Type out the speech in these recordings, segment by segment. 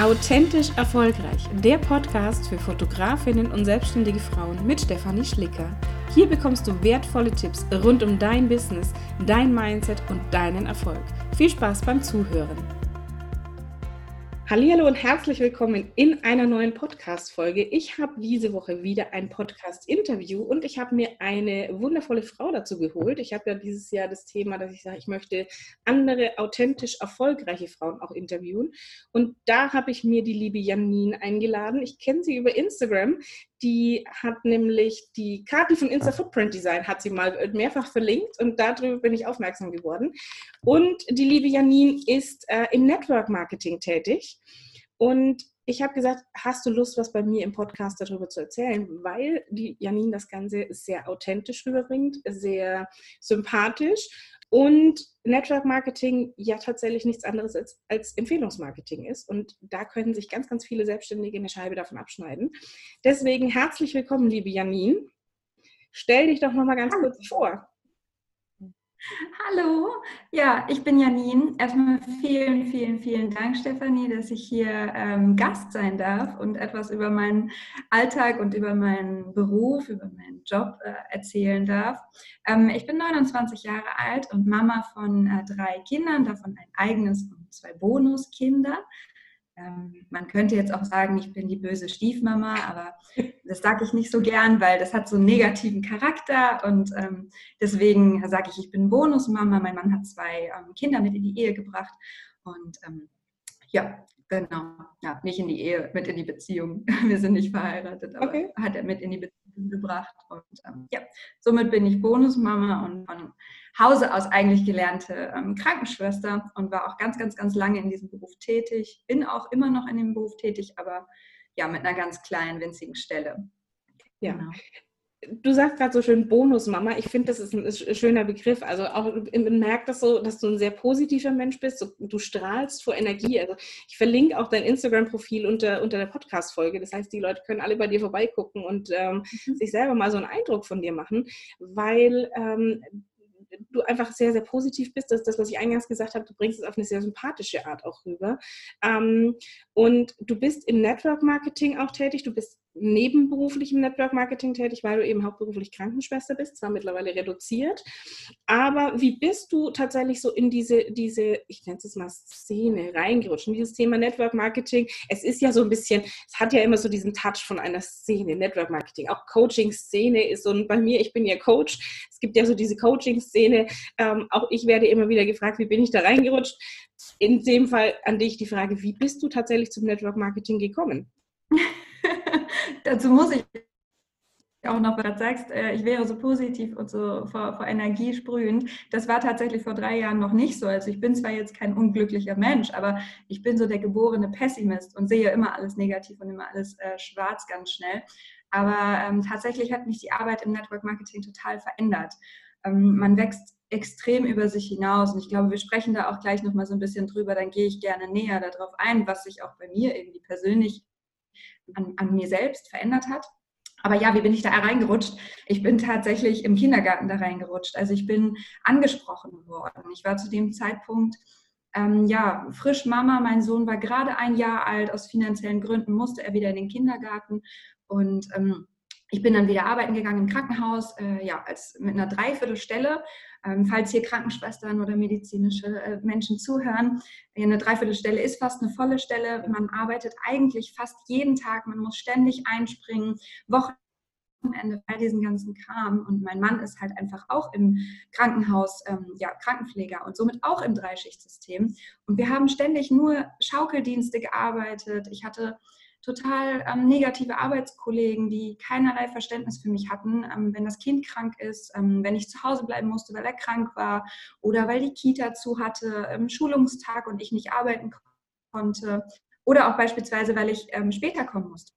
Authentisch Erfolgreich, der Podcast für Fotografinnen und selbstständige Frauen mit Stefanie Schlicker. Hier bekommst du wertvolle Tipps rund um dein Business, dein Mindset und deinen Erfolg. Viel Spaß beim Zuhören. Hallo und herzlich willkommen in einer neuen Podcast-Folge. Ich habe diese Woche wieder ein Podcast-Interview und ich habe mir eine wundervolle Frau dazu geholt. Ich habe ja dieses Jahr das Thema, dass ich sage, ich möchte andere authentisch erfolgreiche Frauen auch interviewen. Und da habe ich mir die liebe Janine eingeladen. Ich kenne sie über Instagram. Die hat nämlich die Karten von Insta Footprint Design, hat sie mal mehrfach verlinkt und darüber bin ich aufmerksam geworden. Und die liebe Janine ist äh, im Network Marketing tätig. Und ich habe gesagt, hast du Lust, was bei mir im Podcast darüber zu erzählen? Weil die Janine das Ganze sehr authentisch rüberbringt, sehr sympathisch und Network Marketing ja tatsächlich nichts anderes als, als Empfehlungsmarketing ist. Und da können sich ganz, ganz viele Selbstständige eine Scheibe davon abschneiden. Deswegen herzlich willkommen, liebe Janine. Stell dich doch noch mal ganz kurz vor. Hallo, ja, ich bin Janine. Erstmal vielen, vielen, vielen Dank, Stefanie, dass ich hier ähm, Gast sein darf und etwas über meinen Alltag und über meinen Beruf, über meinen Job äh, erzählen darf. Ähm, ich bin 29 Jahre alt und Mama von äh, drei Kindern, davon ein eigenes und zwei Bonuskinder. Ähm, man könnte jetzt auch sagen, ich bin die böse Stiefmama, aber das sage ich nicht so gern, weil das hat so einen negativen Charakter und ähm, deswegen sage ich, ich bin Bonusmama. Mein Mann hat zwei ähm, Kinder mit in die Ehe gebracht und ähm, ja, genau, ja, nicht in die Ehe, mit in die Beziehung. Wir sind nicht verheiratet, aber okay. hat er mit in die Beziehung gebracht und ähm, ja, somit bin ich Bonusmama und von Hause aus eigentlich gelernte ähm, Krankenschwester und war auch ganz, ganz, ganz lange in diesem Beruf tätig. Bin auch immer noch in dem Beruf tätig, aber ja, mit einer ganz kleinen, winzigen Stelle. Ja. Genau. Du sagst gerade so schön Bonusmama. Ich finde, das ist ein schöner Begriff. Also auch man merkt das so, dass du ein sehr positiver Mensch bist. Du strahlst vor Energie. Also ich verlinke auch dein Instagram-Profil unter, unter der Podcast-Folge. Das heißt, die Leute können alle bei dir vorbeigucken und ähm, mhm. sich selber mal so einen Eindruck von dir machen, weil ähm, du einfach sehr, sehr positiv bist. Das ist das, was ich eingangs gesagt habe. Du bringst es auf eine sehr sympathische Art auch rüber. Ähm, und du bist im Network Marketing auch tätig. Du bist nebenberuflich im Network Marketing tätig, weil du eben hauptberuflich Krankenschwester bist, zwar mittlerweile reduziert. Aber wie bist du tatsächlich so in diese, diese ich nenne es jetzt mal Szene reingerutscht, in dieses Thema Network Marketing? Es ist ja so ein bisschen, es hat ja immer so diesen Touch von einer Szene, Network Marketing. Auch Coaching-Szene ist so, und bei mir, ich bin ja Coach, es gibt ja so diese Coaching-Szene. Ähm, auch ich werde immer wieder gefragt, wie bin ich da reingerutscht? In dem Fall an dich die Frage, wie bist du tatsächlich zum Network Marketing gekommen? Dazu muss ich auch noch, was sagst, äh, ich wäre so positiv und so vor, vor, Energie sprühend. Das war tatsächlich vor drei Jahren noch nicht so. Also ich bin zwar jetzt kein unglücklicher Mensch, aber ich bin so der geborene Pessimist und sehe immer alles negativ und immer alles äh, schwarz ganz schnell. Aber ähm, tatsächlich hat mich die Arbeit im Network Marketing total verändert. Ähm, man wächst extrem über sich hinaus und ich glaube, wir sprechen da auch gleich nochmal so ein bisschen drüber. Dann gehe ich gerne näher darauf ein, was sich auch bei mir irgendwie persönlich an, an mir selbst verändert hat. Aber ja, wie bin ich da reingerutscht? Ich bin tatsächlich im Kindergarten da reingerutscht. Also ich bin angesprochen worden. Ich war zu dem Zeitpunkt ähm, ja frisch Mama. Mein Sohn war gerade ein Jahr alt. Aus finanziellen Gründen musste er wieder in den Kindergarten und ähm, ich bin dann wieder arbeiten gegangen im Krankenhaus, äh, ja, als mit einer Dreiviertelstelle. Ähm, falls hier Krankenschwestern oder medizinische äh, Menschen zuhören, eine Dreiviertelstelle ist fast eine volle Stelle. Man arbeitet eigentlich fast jeden Tag, man muss ständig einspringen, Wochenende, all diesen ganzen Kram. Und mein Mann ist halt einfach auch im Krankenhaus, ähm, ja, Krankenpfleger und somit auch im Dreischichtsystem. Und wir haben ständig nur Schaukeldienste gearbeitet. Ich hatte total ähm, negative Arbeitskollegen, die keinerlei Verständnis für mich hatten, ähm, wenn das Kind krank ist, ähm, wenn ich zu Hause bleiben musste, weil er krank war oder weil die Kita zu hatte, Schulungstag und ich nicht arbeiten konnte oder auch beispielsweise, weil ich ähm, später kommen musste.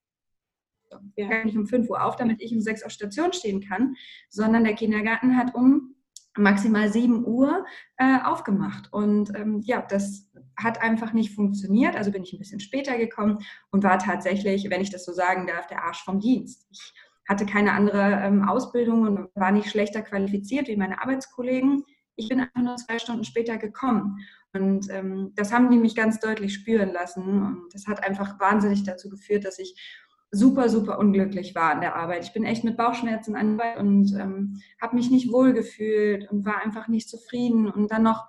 Ja. Nicht um 5 Uhr auf, damit ich um 6 Uhr auf Station stehen kann, sondern der Kindergarten hat um maximal 7 Uhr äh, aufgemacht. Und ähm, ja, das hat einfach nicht funktioniert. Also bin ich ein bisschen später gekommen und war tatsächlich, wenn ich das so sagen darf, der Arsch vom Dienst. Ich hatte keine andere ähm, Ausbildung und war nicht schlechter qualifiziert wie meine Arbeitskollegen. Ich bin einfach nur zwei Stunden später gekommen. Und ähm, das haben die mich ganz deutlich spüren lassen. Und das hat einfach wahnsinnig dazu geführt, dass ich super, super unglücklich war an der Arbeit. Ich bin echt mit Bauchschmerzen an Arbeit und ähm, habe mich nicht wohl gefühlt und war einfach nicht zufrieden. Und dann noch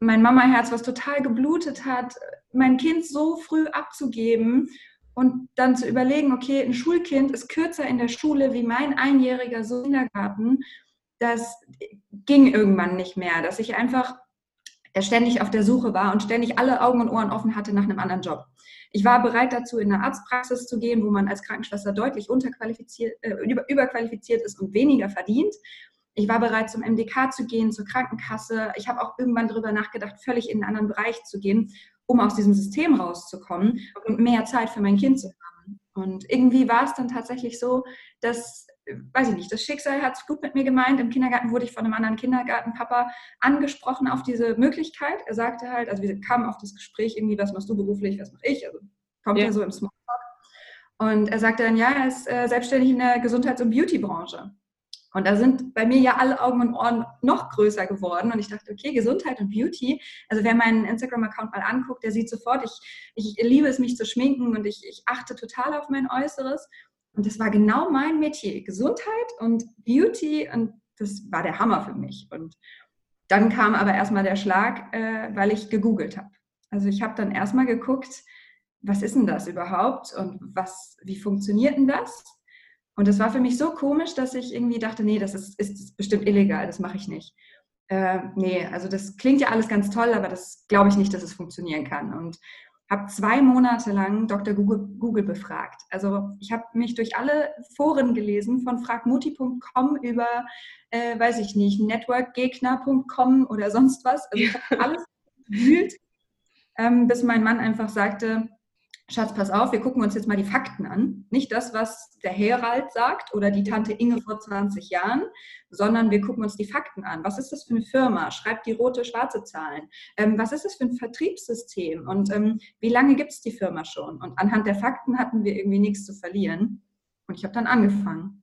mein Mama-Herz, was total geblutet hat, mein Kind so früh abzugeben und dann zu überlegen, okay, ein Schulkind ist kürzer in der Schule wie mein einjähriger so Kindergarten, das ging irgendwann nicht mehr, dass ich einfach ständig auf der Suche war und ständig alle Augen und Ohren offen hatte nach einem anderen Job. Ich war bereit dazu, in eine Arztpraxis zu gehen, wo man als Krankenschwester deutlich unterqualifiziert, äh, über, überqualifiziert ist und weniger verdient. Ich war bereit, zum MDK zu gehen, zur Krankenkasse. Ich habe auch irgendwann darüber nachgedacht, völlig in einen anderen Bereich zu gehen, um aus diesem System rauszukommen und mehr Zeit für mein Kind zu haben. Und irgendwie war es dann tatsächlich so, dass weiß ich nicht, das Schicksal hat es gut mit mir gemeint. Im Kindergarten wurde ich von einem anderen Kindergartenpapa angesprochen auf diese Möglichkeit. Er sagte halt, also wir kamen auf das Gespräch irgendwie, was machst du beruflich, was mache ich? Also kommt ja, ja so im Smalltalk. Und er sagte dann, ja, er ist äh, selbstständig in der Gesundheits- und Beautybranche. Und da sind bei mir ja alle Augen und Ohren noch größer geworden. Und ich dachte, okay, Gesundheit und Beauty. Also wer meinen Instagram-Account mal anguckt, der sieht sofort, ich, ich liebe es, mich zu schminken und ich, ich achte total auf mein Äußeres. Und das war genau mein Metier, Gesundheit und Beauty. Und das war der Hammer für mich. Und dann kam aber erstmal der Schlag, äh, weil ich gegoogelt habe. Also ich habe dann erstmal geguckt, was ist denn das überhaupt und was, wie funktioniert denn das? Und das war für mich so komisch, dass ich irgendwie dachte, nee, das ist, ist bestimmt illegal, das mache ich nicht. Äh, nee, also das klingt ja alles ganz toll, aber das glaube ich nicht, dass es funktionieren kann. Und habe zwei Monate lang Dr. Google, Google befragt. Also ich habe mich durch alle Foren gelesen, von fragmuti.com über, äh, weiß ich nicht, networkgegner.com oder sonst was. Also ich habe alles gewühlt, ähm, bis mein Mann einfach sagte, Schatz, pass auf, wir gucken uns jetzt mal die Fakten an. Nicht das, was der Herald sagt oder die Tante Inge vor 20 Jahren, sondern wir gucken uns die Fakten an. Was ist das für eine Firma? Schreibt die rote, schwarze Zahlen. Ähm, was ist das für ein Vertriebssystem? Und ähm, wie lange gibt es die Firma schon? Und anhand der Fakten hatten wir irgendwie nichts zu verlieren. Und ich habe dann angefangen.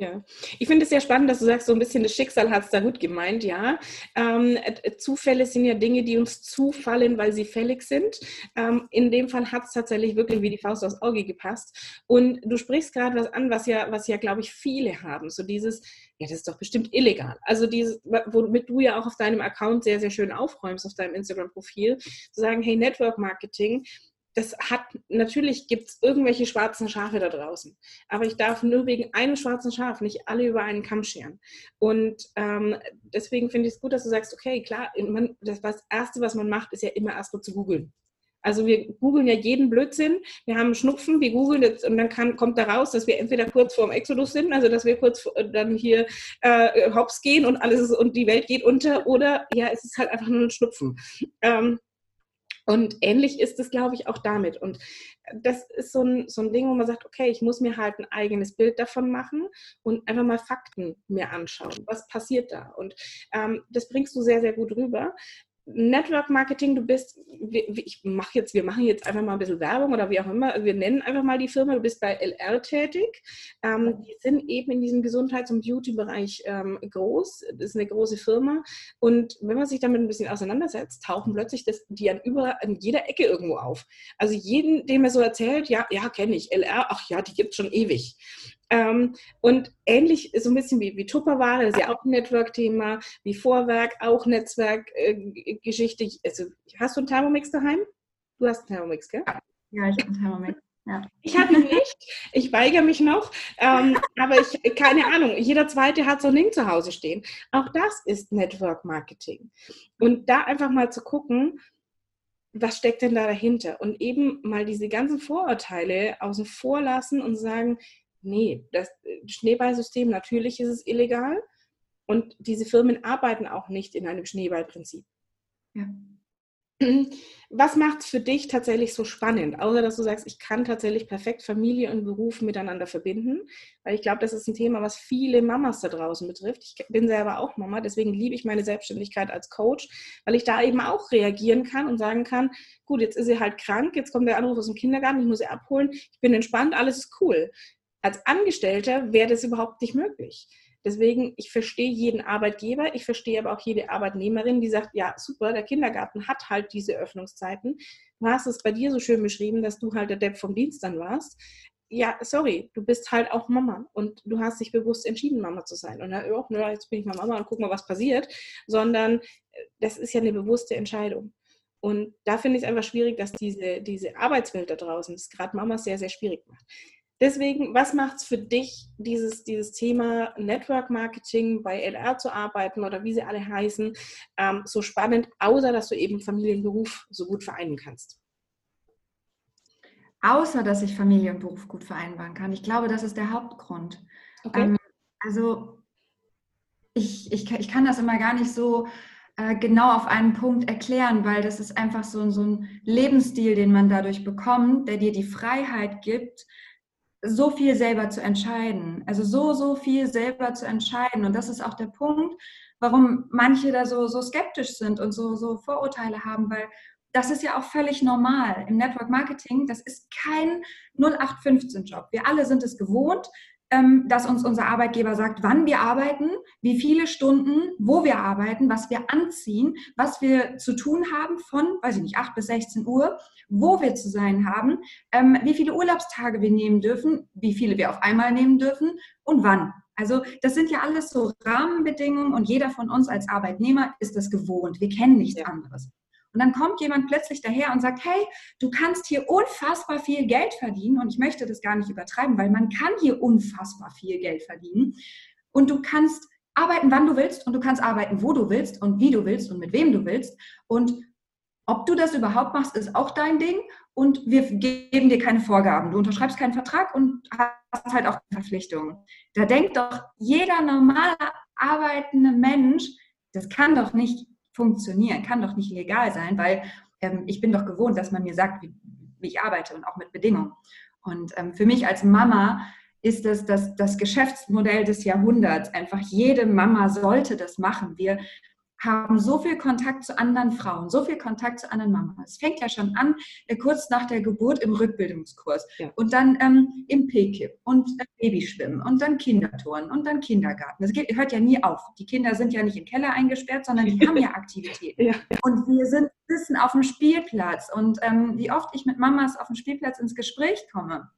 Ja, ich finde es sehr spannend, dass du sagst, so ein bisschen das Schicksal hat es da gut gemeint, ja. Ähm, äh, Zufälle sind ja Dinge, die uns zufallen, weil sie fällig sind. Ähm, in dem Fall hat es tatsächlich wirklich wie die Faust aufs Auge gepasst. Und du sprichst gerade was an, was ja, was ja, glaube ich, viele haben. So dieses, ja, das ist doch bestimmt illegal. Also dieses, womit du ja auch auf deinem Account sehr, sehr schön aufräumst, auf deinem Instagram-Profil, zu sagen, hey, Network Marketing, das hat, natürlich gibt es irgendwelche schwarzen Schafe da draußen, aber ich darf nur wegen einem schwarzen Schaf nicht alle über einen Kamm scheren. Und ähm, deswegen finde ich es gut, dass du sagst, okay, klar, man, das, das Erste, was man macht, ist ja immer erstmal zu googeln. Also wir googeln ja jeden Blödsinn. Wir haben Schnupfen, wir googeln jetzt und dann kann, kommt da raus, dass wir entweder kurz vor dem Exodus sind, also dass wir kurz dann hier äh, hops gehen und alles ist, und die Welt geht unter, oder ja, es ist halt einfach nur ein Schnupfen. Ähm, und ähnlich ist es, glaube ich, auch damit. Und das ist so ein, so ein Ding, wo man sagt, okay, ich muss mir halt ein eigenes Bild davon machen und einfach mal Fakten mir anschauen. Was passiert da? Und ähm, das bringst du sehr, sehr gut rüber. Network Marketing, du bist, ich mache jetzt, wir machen jetzt einfach mal ein bisschen Werbung oder wie auch immer, wir nennen einfach mal die Firma, du bist bei LR tätig. Ähm, die sind eben in diesem Gesundheits- und Beauty-Bereich ähm, groß, das ist eine große Firma und wenn man sich damit ein bisschen auseinandersetzt, tauchen plötzlich das, die an, überall, an jeder Ecke irgendwo auf. Also jeden, dem er so erzählt, ja, ja, kenne ich, LR, ach ja, die gibt es schon ewig. Ähm, und ähnlich so ein bisschen wie, wie Tupperware, das ist ja auch ein Network-Thema, wie Vorwerk, auch Netzwerkgeschichte. Äh, also, hast du einen Thermomix daheim? Du hast einen Thermomix, gell? Ja, ich habe einen Thermomix. Ja. Ich habe ihn nicht. Ich weigere mich noch. Ähm, aber ich, keine Ahnung, jeder zweite hat so ein Ding zu Hause stehen. Auch das ist Network Marketing. Und da einfach mal zu gucken, was steckt denn da dahinter? Und eben mal diese ganzen Vorurteile außen vor lassen und sagen, nee, das äh, Schneeballsystem, natürlich ist es illegal und diese Firmen arbeiten auch nicht in einem Schneeballprinzip. Ja. Was macht es für dich tatsächlich so spannend? Außer dass du sagst, ich kann tatsächlich perfekt Familie und Beruf miteinander verbinden, weil ich glaube, das ist ein Thema, was viele Mamas da draußen betrifft. Ich bin selber auch Mama, deswegen liebe ich meine Selbstständigkeit als Coach, weil ich da eben auch reagieren kann und sagen kann, gut, jetzt ist sie halt krank, jetzt kommt der Anruf aus dem Kindergarten, ich muss sie abholen, ich bin entspannt, alles ist cool als Angestellter wäre das überhaupt nicht möglich. Deswegen, ich verstehe jeden Arbeitgeber, ich verstehe aber auch jede Arbeitnehmerin, die sagt, ja, super, der Kindergarten hat halt diese Öffnungszeiten. Du hast es bei dir so schön beschrieben, dass du halt der Depp vom Dienst dann warst. Ja, sorry, du bist halt auch Mama und du hast dich bewusst entschieden, Mama zu sein. Und dann, oh, jetzt bin ich mal Mama und guck mal, was passiert. Sondern äh, das ist ja eine bewusste Entscheidung. Und da finde ich es einfach schwierig, dass diese, diese Arbeitswelt da draußen, das gerade Mamas sehr, sehr schwierig macht. Deswegen, was macht es für dich, dieses, dieses Thema Network Marketing bei LR zu arbeiten oder wie sie alle heißen, ähm, so spannend, außer dass du eben Familie und Beruf so gut vereinen kannst? Außer dass ich Familie und Beruf gut vereinbaren kann. Ich glaube, das ist der Hauptgrund. Okay. Ähm, also ich, ich, ich kann das immer gar nicht so äh, genau auf einen Punkt erklären, weil das ist einfach so, so ein Lebensstil, den man dadurch bekommt, der dir die Freiheit gibt, so viel selber zu entscheiden. Also so, so viel selber zu entscheiden. Und das ist auch der Punkt, warum manche da so, so skeptisch sind und so, so Vorurteile haben, weil das ist ja auch völlig normal. Im Network Marketing, das ist kein 0815-Job. Wir alle sind es gewohnt, dass uns unser Arbeitgeber sagt, wann wir arbeiten, wie viele Stunden, wo wir arbeiten, was wir anziehen, was wir zu tun haben von, weiß ich nicht, 8 bis 16 Uhr, wo wir zu sein haben, ähm, wie viele Urlaubstage wir nehmen dürfen, wie viele wir auf einmal nehmen dürfen und wann. Also das sind ja alles so Rahmenbedingungen und jeder von uns als Arbeitnehmer ist das gewohnt. Wir kennen nichts anderes. Und dann kommt jemand plötzlich daher und sagt, hey, du kannst hier unfassbar viel Geld verdienen. Und ich möchte das gar nicht übertreiben, weil man kann hier unfassbar viel Geld verdienen. Und du kannst arbeiten, wann du willst und du kannst arbeiten, wo du willst und wie du willst und mit wem du willst. Und ob du das überhaupt machst, ist auch dein Ding. Und wir geben dir keine Vorgaben. Du unterschreibst keinen Vertrag und hast halt auch Verpflichtungen. Da denkt doch jeder normale arbeitende Mensch, das kann doch nicht funktionieren, kann doch nicht legal sein, weil ähm, ich bin doch gewohnt, dass man mir sagt, wie, wie ich arbeite und auch mit Bedingungen. Und ähm, für mich als Mama ist das, das das Geschäftsmodell des Jahrhunderts. Einfach jede Mama sollte das machen. Wir haben so viel Kontakt zu anderen Frauen, so viel Kontakt zu anderen Mamas. Es fängt ja schon an, äh, kurz nach der Geburt im Rückbildungskurs ja. und dann ähm, im PKIP und äh, Babyschwimmen und dann Kindertouren und dann Kindergarten. Das geht, hört ja nie auf. Die Kinder sind ja nicht im Keller eingesperrt, sondern die haben ja Aktivitäten. Ja. Und wir sind wissen auf dem Spielplatz und ähm, wie oft ich mit Mamas auf dem Spielplatz ins Gespräch komme.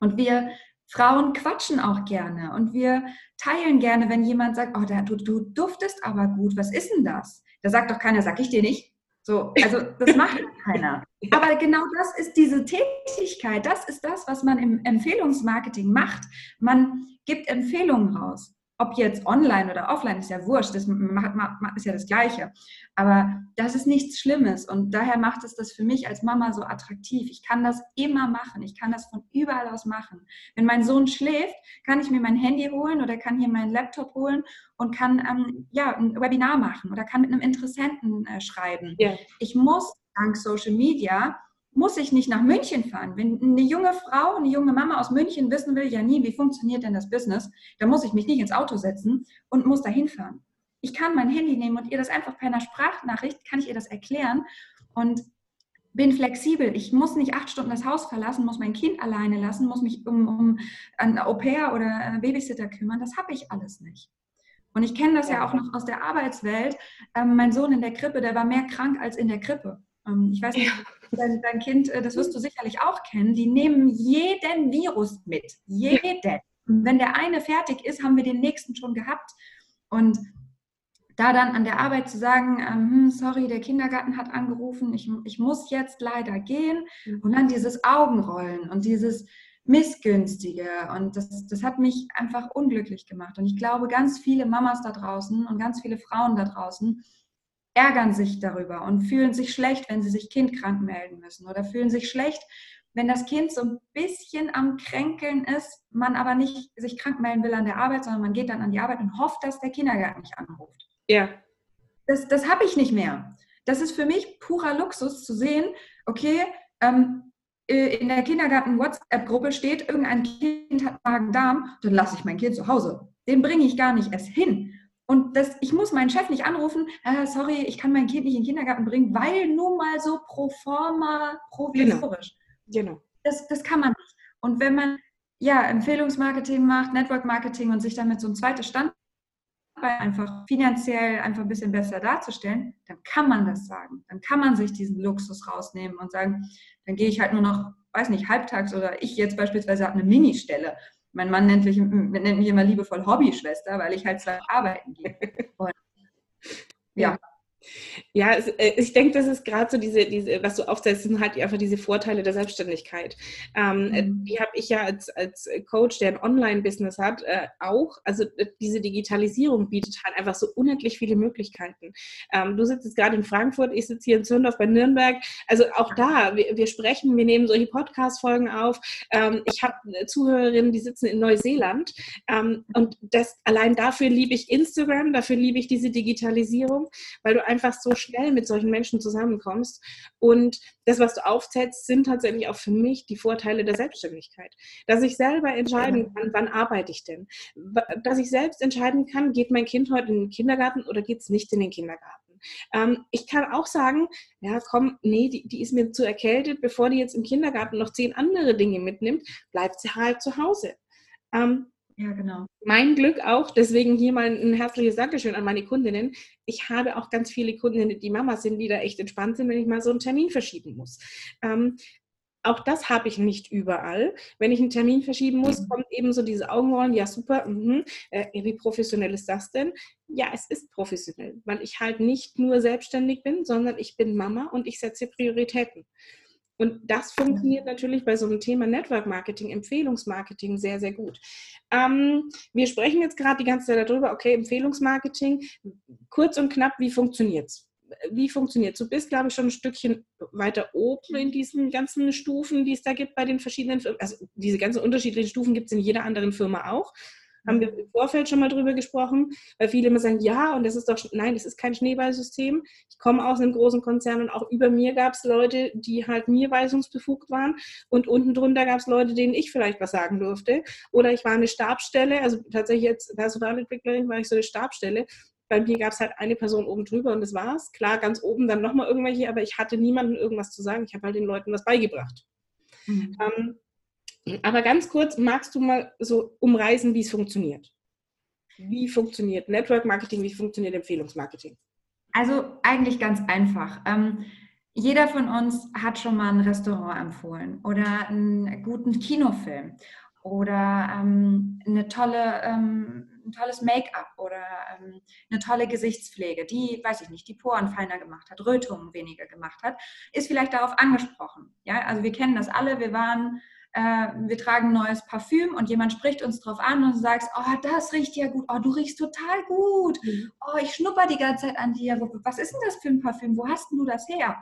Und wir Frauen quatschen auch gerne und wir teilen gerne, wenn jemand sagt, oh, du, du duftest aber gut, was ist denn das? Da sagt doch keiner, sag ich dir nicht. So, also das macht keiner. Aber genau das ist diese Tätigkeit, das ist das, was man im Empfehlungsmarketing macht. Man gibt Empfehlungen raus ob jetzt online oder offline, ist ja wurscht, das ist ja das Gleiche. Aber das ist nichts Schlimmes und daher macht es das für mich als Mama so attraktiv. Ich kann das immer machen, ich kann das von überall aus machen. Wenn mein Sohn schläft, kann ich mir mein Handy holen oder kann hier meinen Laptop holen und kann ähm, ja, ein Webinar machen oder kann mit einem Interessenten äh, schreiben. Yeah. Ich muss dank Social Media muss ich nicht nach München fahren. Wenn eine junge Frau, eine junge Mama aus München wissen will, ja nie, wie funktioniert denn das Business, dann muss ich mich nicht ins Auto setzen und muss dahin fahren. Ich kann mein Handy nehmen und ihr das einfach per einer Sprachnachricht, kann ich ihr das erklären und bin flexibel. Ich muss nicht acht Stunden das Haus verlassen, muss mein Kind alleine lassen, muss mich um, um ein Au-pair oder einen Babysitter kümmern. Das habe ich alles nicht. Und ich kenne das ja auch noch aus der Arbeitswelt. Ähm, mein Sohn in der Krippe, der war mehr krank als in der Krippe. Ähm, ich weiß nicht, dein, dein, Kind, äh, das wirst du sicherlich auch kennen, die nehmen jeden Virus mit. Jeden. Wenn der eine fertig ist, haben wir den nächsten schon gehabt. Und da dann an der Arbeit zu sagen, ähm, hm, sorry, der Kindergarten hat angerufen, ich, ich muss jetzt leider gehen. Und dann dieses Augenrollen und dieses Missgünstige. Und das, das hat mich einfach unglücklich gemacht. Und ich glaube, ganz viele Mamas da draußen und ganz viele Frauen da draußen ärgern sich darüber und fühlen sich schlecht, wenn sie sich kindkrank melden müssen oder fühlen sich schlecht, wenn das Kind so ein bisschen am Kränkeln ist, man aber nicht sich krank melden will an der Arbeit, sondern man geht dann an die Arbeit und hofft, dass der Kindergarten nicht anruft. Ja. Das, das habe ich nicht mehr. Das ist für mich purer Luxus zu sehen, okay, ähm, äh, in der Kindergarten-WhatsApp-Gruppe steht, irgendein Kind hat Magen-Darm, dann lasse ich mein Kind zu Hause. Den bringe ich gar nicht erst hin. Und das, ich muss meinen Chef nicht anrufen, äh, sorry, ich kann mein Kind nicht in den Kindergarten bringen, weil nur mal so pro forma provisorisch. Genau. genau. Das, das kann man nicht. Und wenn man ja Empfehlungsmarketing macht, Network Marketing und sich damit so ein zweites Standbein einfach finanziell einfach ein bisschen besser darzustellen, dann kann man das sagen. Dann kann man sich diesen Luxus rausnehmen und sagen, dann gehe ich halt nur noch, weiß nicht, halbtags oder ich jetzt beispielsweise habe eine Ministelle. Mein Mann nennt mich, nennt mich immer liebevoll Hobbyschwester, weil ich halt zwei arbeiten gehe. Und, ja. Ja, es, äh, ich denke, das ist gerade so diese, diese, was du aufzählst, sind halt einfach diese Vorteile der Selbstständigkeit. Ähm, äh, mhm. Die habe ich ja als, als Coach, der ein Online-Business hat, äh, auch. Also diese Digitalisierung bietet halt einfach so unendlich viele Möglichkeiten. Ähm, du sitzt jetzt gerade in Frankfurt, ich sitze hier in Zündorf bei Nürnberg. Also auch da, wir, wir sprechen, wir nehmen solche Podcast-Folgen auf. Ähm, ich habe Zuhörerinnen, die sitzen in Neuseeland. Ähm, und das allein dafür liebe ich Instagram, dafür liebe ich diese Digitalisierung, weil du einfach einfach so schnell mit solchen Menschen zusammenkommst. Und das, was du aufzählst, sind tatsächlich auch für mich die Vorteile der Selbstständigkeit. Dass ich selber entscheiden kann, wann arbeite ich denn? Dass ich selbst entscheiden kann, geht mein Kind heute in den Kindergarten oder geht es nicht in den Kindergarten? Ähm, ich kann auch sagen, ja, komm, nee, die, die ist mir zu erkältet, bevor die jetzt im Kindergarten noch zehn andere Dinge mitnimmt, bleibt sie halt zu Hause. Ähm, ja, genau. Mein Glück auch, deswegen hier mal ein herzliches Dankeschön an meine Kundinnen. Ich habe auch ganz viele Kundinnen, die Mamas sind, die da echt entspannt sind, wenn ich mal so einen Termin verschieben muss. Ähm, auch das habe ich nicht überall. Wenn ich einen Termin verschieben muss, mhm. kommt eben so diese Augenrollen, ja super, mh, äh, wie professionell ist das denn? Ja, es ist professionell, weil ich halt nicht nur selbstständig bin, sondern ich bin Mama und ich setze Prioritäten. Und das funktioniert natürlich bei so einem Thema Network Marketing, Empfehlungsmarketing sehr, sehr gut. Ähm, wir sprechen jetzt gerade die ganze Zeit darüber, okay, Empfehlungsmarketing, kurz und knapp, wie funktioniert es? Wie funktioniert Du bist, glaube ich, schon ein Stückchen weiter oben in diesen ganzen Stufen, die es da gibt bei den verschiedenen Firmen. Also diese ganzen unterschiedlichen Stufen gibt es in jeder anderen Firma auch haben wir im Vorfeld schon mal drüber gesprochen, weil viele immer sagen, ja, und das ist doch, nein, das ist kein Schneeballsystem. Ich komme aus einem großen Konzern und auch über mir gab es Leute, die halt mir weisungsbefugt waren und unten drunter gab es Leute, denen ich vielleicht was sagen durfte. Oder ich war eine Stabsstelle, also tatsächlich jetzt Personalentwicklerin war ich so eine Stabsstelle. Bei mir gab es halt eine Person oben drüber und das war's. Klar, ganz oben dann nochmal irgendwelche, aber ich hatte niemandem irgendwas zu sagen. Ich habe halt den Leuten was beigebracht. Mhm. Ähm, aber ganz kurz, magst du mal so umreißen, wie es funktioniert? Wie funktioniert Network Marketing? Wie funktioniert Empfehlungsmarketing? Also eigentlich ganz einfach. Ähm, jeder von uns hat schon mal ein Restaurant empfohlen oder einen guten Kinofilm oder ähm, eine tolle, ähm, ein tolles Make-up oder ähm, eine tolle Gesichtspflege, die, weiß ich nicht, die Poren feiner gemacht hat, Rötungen weniger gemacht hat, ist vielleicht darauf angesprochen. Ja, also wir kennen das alle. Wir waren äh, wir tragen neues Parfüm und jemand spricht uns drauf an und du sagst, oh, das riecht ja gut, oh, du riechst total gut, mhm. oh, ich schnupper die ganze Zeit an dir, was ist denn das für ein Parfüm, wo hast du das her?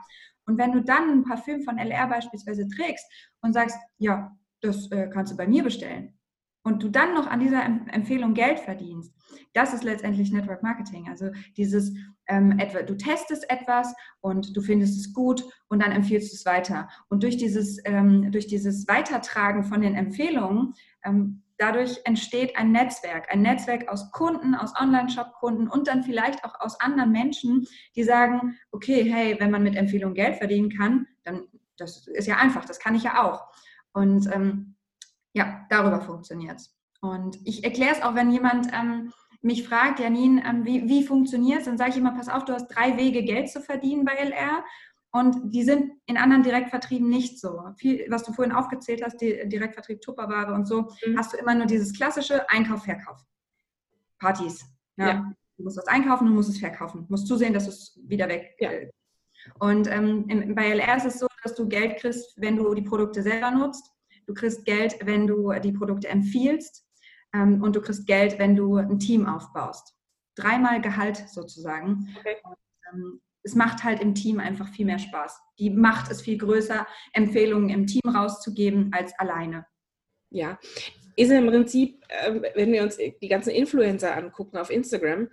Und wenn du dann ein Parfüm von LR beispielsweise trägst und sagst, ja, das äh, kannst du bei mir bestellen, und du dann noch an dieser Empfehlung Geld verdienst, das ist letztendlich Network Marketing. Also dieses, ähm, etwa, du testest etwas und du findest es gut und dann empfiehlst du es weiter. Und durch dieses, ähm, durch dieses Weitertragen von den Empfehlungen, ähm, dadurch entsteht ein Netzwerk, ein Netzwerk aus Kunden, aus Online-Shop-Kunden und dann vielleicht auch aus anderen Menschen, die sagen, okay, hey, wenn man mit Empfehlungen Geld verdienen kann, dann das ist ja einfach, das kann ich ja auch. Und ähm, ja, darüber funktioniert es. Und ich erkläre es auch, wenn jemand ähm, mich fragt, Janine, ähm, wie, wie funktioniert es, dann sage ich immer, pass auf, du hast drei Wege, Geld zu verdienen bei LR. Und die sind in anderen Direktvertrieben nicht so. Viel, was du vorhin aufgezählt hast, die Direktvertrieb Tupperware und so, mhm. hast du immer nur dieses klassische Einkauf, Verkauf. Partys. Ja. ja. Du musst das einkaufen, du musst es verkaufen. Du musst zusehen, dass es wieder weg. Ja. Äh, und ähm, bei LR ist es so, dass du Geld kriegst, wenn du die Produkte selber nutzt Du kriegst Geld, wenn du die Produkte empfiehlst ähm, und du kriegst Geld, wenn du ein Team aufbaust. Dreimal Gehalt sozusagen. Okay. Und, ähm, es macht halt im Team einfach viel mehr Spaß. Die Macht ist viel größer, Empfehlungen im Team rauszugeben als alleine. Ja, ist im Prinzip, äh, wenn wir uns die ganzen Influencer angucken auf Instagram,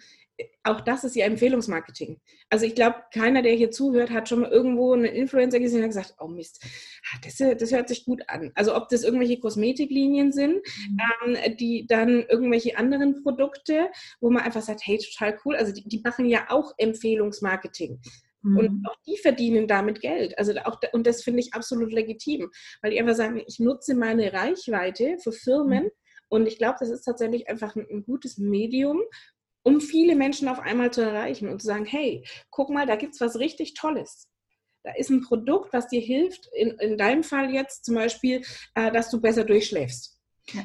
auch das ist ja Empfehlungsmarketing. Also ich glaube, keiner, der hier zuhört, hat schon mal irgendwo einen Influencer gesehen und gesagt, oh Mist, ah, das, das hört sich gut an. Also ob das irgendwelche Kosmetiklinien sind, mhm. ähm, die dann irgendwelche anderen Produkte, wo man einfach sagt, hey, total cool. Also die, die machen ja auch Empfehlungsmarketing. Mhm. Und auch die verdienen damit Geld. Also auch, und das finde ich absolut legitim, weil die einfach sagen, ich nutze meine Reichweite für Firmen. Mhm. Und ich glaube, das ist tatsächlich einfach ein, ein gutes Medium, um viele Menschen auf einmal zu erreichen und zu sagen, hey, guck mal, da gibt es was richtig Tolles. Da ist ein Produkt, was dir hilft, in, in deinem Fall jetzt zum Beispiel, äh, dass du besser durchschläfst.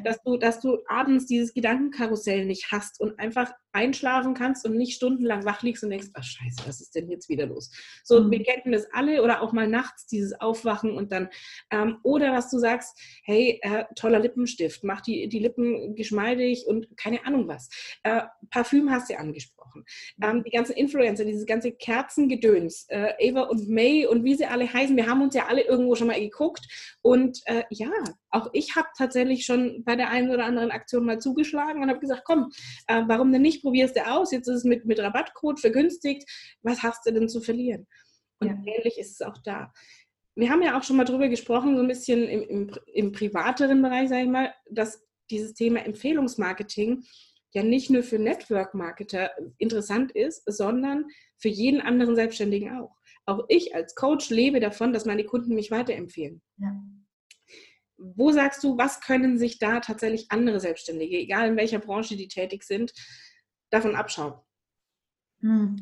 Dass du, dass du abends dieses Gedankenkarussell nicht hast und einfach einschlafen kannst und nicht stundenlang wach liegst und denkst, ach scheiße, was ist denn jetzt wieder los? So, mhm. wir kennen das alle oder auch mal nachts dieses Aufwachen und dann, ähm, oder dass du sagst, hey, äh, toller Lippenstift, mach die, die Lippen geschmeidig und keine Ahnung was. Äh, Parfüm hast du angesprochen. Ähm, die ganzen Influencer, dieses ganze Kerzengedöns, äh, Ava und May und wie sie alle heißen, wir haben uns ja alle irgendwo schon mal geguckt und äh, ja, auch ich habe tatsächlich schon bei der einen oder anderen Aktion mal zugeschlagen und habe gesagt, komm, äh, warum denn nicht? Probierst du aus. Jetzt ist es mit, mit Rabattcode vergünstigt. Was hast du denn zu verlieren? Und ja. ähnlich ist es auch da. Wir haben ja auch schon mal drüber gesprochen, so ein bisschen im, im, im privateren Bereich, sage ich mal, dass dieses Thema Empfehlungsmarketing ja nicht nur für Network-Marketer interessant ist, sondern für jeden anderen Selbstständigen auch. Auch ich als Coach lebe davon, dass meine Kunden mich weiterempfehlen. Ja. Wo sagst du, was können sich da tatsächlich andere Selbstständige, egal in welcher Branche die tätig sind, davon abschauen? Hm.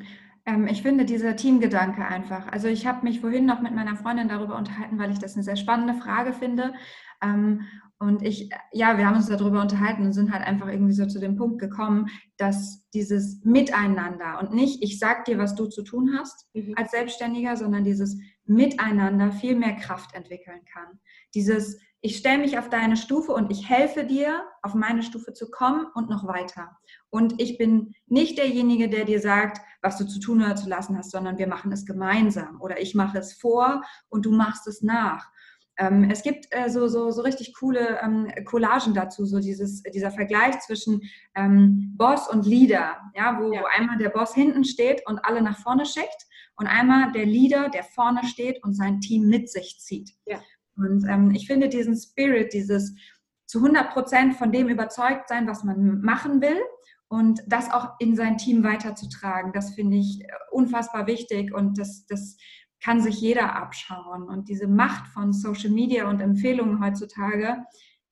Ähm, ich finde dieser Teamgedanke einfach. Also ich habe mich vorhin noch mit meiner Freundin darüber unterhalten, weil ich das eine sehr spannende Frage finde. Ähm, und ich, ja, wir haben uns darüber unterhalten und sind halt einfach irgendwie so zu dem Punkt gekommen, dass dieses Miteinander und nicht, ich sag dir, was du zu tun hast mhm. als Selbstständiger, sondern dieses Miteinander viel mehr Kraft entwickeln kann. Dieses, ich stelle mich auf deine Stufe und ich helfe dir, auf meine Stufe zu kommen und noch weiter. Und ich bin nicht derjenige, der dir sagt, was du zu tun oder zu lassen hast, sondern wir machen es gemeinsam oder ich mache es vor und du machst es nach. Ähm, es gibt äh, so, so, so richtig coole ähm, Collagen dazu, so dieses, dieser Vergleich zwischen ähm, Boss und Leader, ja, wo, ja. wo einmal der Boss hinten steht und alle nach vorne schickt und einmal der Leader, der vorne steht und sein Team mit sich zieht. Ja. Und ähm, ich finde diesen Spirit, dieses zu 100 Prozent von dem überzeugt sein, was man machen will und das auch in sein Team weiterzutragen, das finde ich äh, unfassbar wichtig und das, das kann sich jeder abschauen. Und diese Macht von Social Media und Empfehlungen heutzutage,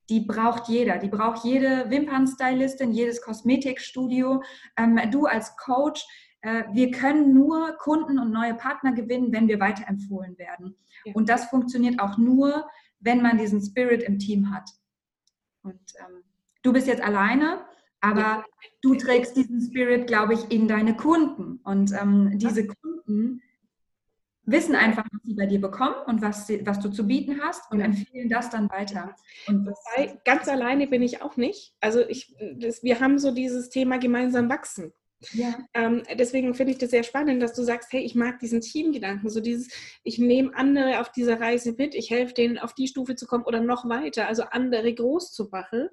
die braucht jeder. Die braucht jede Wimpernstylistin, jedes Kosmetikstudio. Ähm, du als Coach, äh, wir können nur Kunden und neue Partner gewinnen, wenn wir weiterempfohlen werden. Ja. Und das funktioniert auch nur, wenn man diesen Spirit im Team hat. Und ähm, du bist jetzt alleine, aber ja. du trägst diesen Spirit, glaube ich, in deine Kunden. Und ähm, diese Kunden wissen einfach, was sie bei dir bekommen und was, sie, was du zu bieten hast und empfehlen das dann weiter. Und Wobei, ganz alleine bin ich auch nicht. Also ich, das, wir haben so dieses Thema gemeinsam wachsen. Ja. Ähm, deswegen finde ich das sehr spannend, dass du sagst, hey, ich mag diesen Teamgedanken, so dieses, ich nehme andere auf dieser Reise mit, ich helfe denen auf die Stufe zu kommen oder noch weiter, also andere groß zu machen,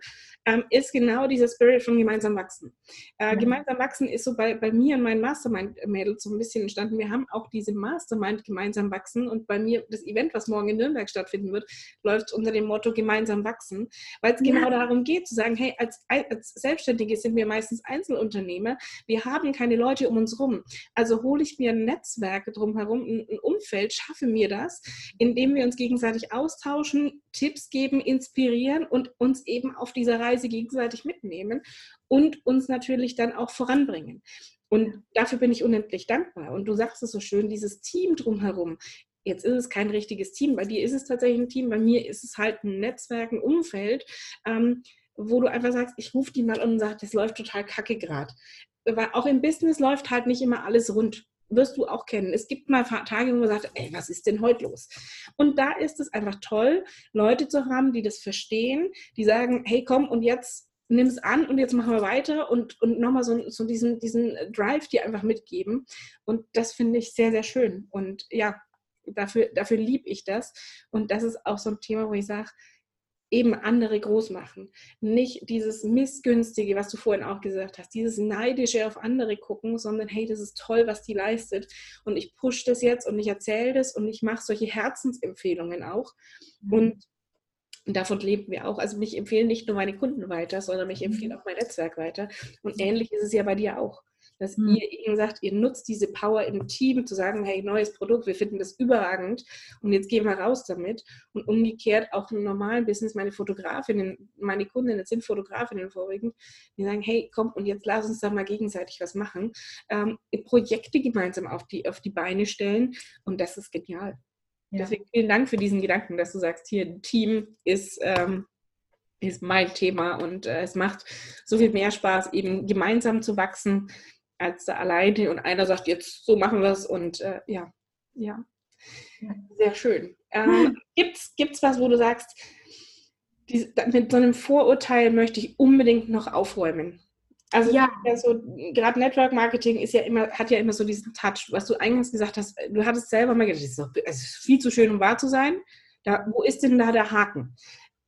ähm, ist genau dieser Spirit von gemeinsam wachsen. Äh, mhm. Gemeinsam wachsen ist so bei, bei mir und meinen Mastermind-Mädels so ein bisschen entstanden. Wir haben auch diese Mastermind gemeinsam wachsen und bei mir das Event, was morgen in Nürnberg stattfinden wird, läuft unter dem Motto gemeinsam wachsen, weil es ja. genau darum geht zu sagen, hey, als, als Selbstständige sind wir meistens Einzelunternehmer, wir haben keine Leute um uns rum. Also hole ich mir Netzwerke drumherum, ein, ein Umfeld, schaffe mir das, indem wir uns gegenseitig austauschen, Tipps geben, inspirieren und uns eben auf dieser Reise gegenseitig mitnehmen und uns natürlich dann auch voranbringen. Und dafür bin ich unendlich dankbar. Und du sagst es so schön, dieses Team drumherum. Jetzt ist es kein richtiges Team. Bei dir ist es tatsächlich ein Team. Bei mir ist es halt ein Netzwerk, ein Umfeld, ähm, wo du einfach sagst, ich rufe die mal an und sage, das läuft total kacke gerade. Weil auch im Business läuft halt nicht immer alles rund wirst du auch kennen. Es gibt mal Tage, wo man sagt, ey, was ist denn heute los? Und da ist es einfach toll, Leute zu haben, die das verstehen, die sagen, hey, komm und jetzt nimm es an und jetzt machen wir weiter und, und nochmal so, so diesen, diesen Drive die einfach mitgeben. Und das finde ich sehr, sehr schön. Und ja, dafür, dafür liebe ich das. Und das ist auch so ein Thema, wo ich sage, eben andere groß machen. Nicht dieses Missgünstige, was du vorhin auch gesagt hast, dieses Neidische auf andere gucken, sondern hey, das ist toll, was die leistet. Und ich pushe das jetzt und ich erzähle das und ich mache solche Herzensempfehlungen auch. Mhm. Und davon leben wir auch. Also mich empfehlen nicht nur meine Kunden weiter, sondern mich empfehlen mhm. auch mein Netzwerk weiter. Und ähnlich ist es ja bei dir auch. Dass mhm. ihr ihnen sagt, ihr nutzt diese Power im Team, zu sagen, hey, neues Produkt, wir finden das überragend und jetzt gehen wir raus damit. Und umgekehrt auch im normalen Business, meine Fotografinnen, meine Kundinnen sind Fotografinnen vorwiegend, die sagen, hey, komm und jetzt lass uns da mal gegenseitig was machen. Ähm, Projekte gemeinsam auf die, auf die Beine stellen und das ist genial. Ja. Deswegen vielen Dank für diesen Gedanken, dass du sagst, hier, Team ist, ähm, ist mein Thema und äh, es macht so viel mehr Spaß, eben gemeinsam zu wachsen, als da alleine und einer sagt, jetzt so machen wir es und äh, ja, ja, sehr schön. Ähm, Gibt es was, wo du sagst, die, mit so einem Vorurteil möchte ich unbedingt noch aufräumen? Also ja. so, gerade Network Marketing ist ja immer, hat ja immer so diesen Touch, was du eingangs gesagt hast, du hattest selber mal gedacht, es ist, ist, viel zu schön, um wahr zu sein. Da, wo ist denn da der Haken?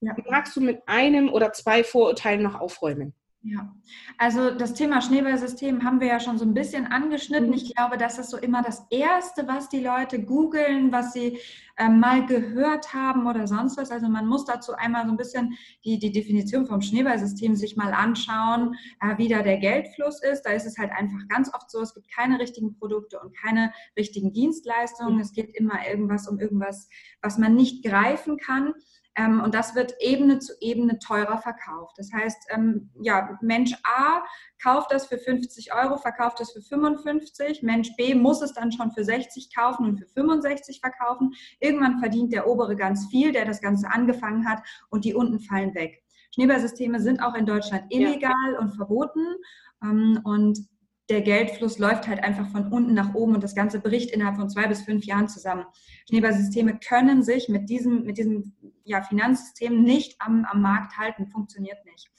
Ja. Magst du mit einem oder zwei Vorurteilen noch aufräumen? Ja, also das Thema Schneeballsystem haben wir ja schon so ein bisschen angeschnitten. Mhm. Ich glaube, das ist so immer das Erste, was die Leute googeln, was sie äh, mal gehört haben oder sonst was. Also man muss dazu einmal so ein bisschen die, die Definition vom Schneeballsystem sich mal anschauen, äh, wie da der Geldfluss ist. Da ist es halt einfach ganz oft so, es gibt keine richtigen Produkte und keine richtigen Dienstleistungen. Mhm. Es geht immer irgendwas um irgendwas, was man nicht greifen kann. Ähm, und das wird Ebene zu Ebene teurer verkauft. Das heißt, ähm, ja, Mensch A kauft das für 50 Euro, verkauft das für 55. Mensch B muss es dann schon für 60 kaufen und für 65 verkaufen. Irgendwann verdient der obere ganz viel, der das Ganze angefangen hat und die unten fallen weg. Schneeballsysteme sind auch in Deutschland illegal ja. und verboten. Ähm, und der Geldfluss läuft halt einfach von unten nach oben und das Ganze bricht innerhalb von zwei bis fünf Jahren zusammen. Schneeballsysteme können sich mit diesem, mit diesem ja, Finanzsystem nicht am, am Markt halten, funktioniert nicht.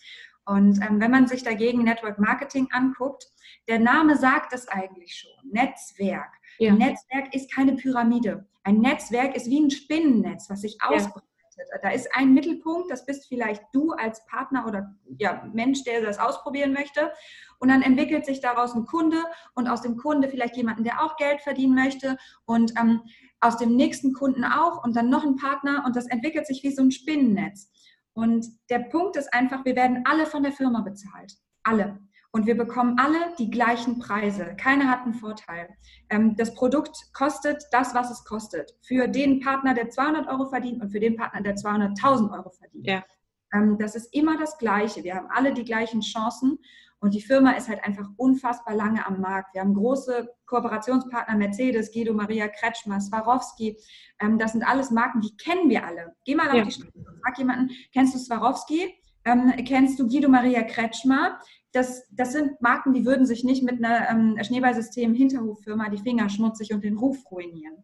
Und ähm, wenn man sich dagegen Network Marketing anguckt, der Name sagt es eigentlich schon, Netzwerk. Ja. Ein Netzwerk ist keine Pyramide. Ein Netzwerk ist wie ein Spinnennetz, was sich ausbreitet. Ja. Da ist ein Mittelpunkt, das bist vielleicht du als Partner oder ja, Mensch, der das ausprobieren möchte. Und dann entwickelt sich daraus ein Kunde und aus dem Kunde vielleicht jemanden, der auch Geld verdienen möchte und ähm, aus dem nächsten Kunden auch und dann noch ein Partner und das entwickelt sich wie so ein Spinnennetz. Und der Punkt ist einfach, wir werden alle von der Firma bezahlt. Alle. Und wir bekommen alle die gleichen Preise. Keiner hat einen Vorteil. Ähm, das Produkt kostet das, was es kostet. Für den Partner, der 200 Euro verdient und für den Partner, der 200.000 Euro verdient. Ja. Ähm, das ist immer das Gleiche. Wir haben alle die gleichen Chancen. Und die Firma ist halt einfach unfassbar lange am Markt. Wir haben große Kooperationspartner, Mercedes, Guido Maria Kretschmer, Swarovski. Ähm, das sind alles Marken, die kennen wir alle. Geh mal ja. auf die Straße und frag jemanden, kennst du Swarovski? Ähm, kennst du Guido Maria Kretschmer? Das, das sind Marken, die würden sich nicht mit einer ähm, Schneeballsystem-Hinterhoffirma die Finger schmutzig und den Ruf ruinieren.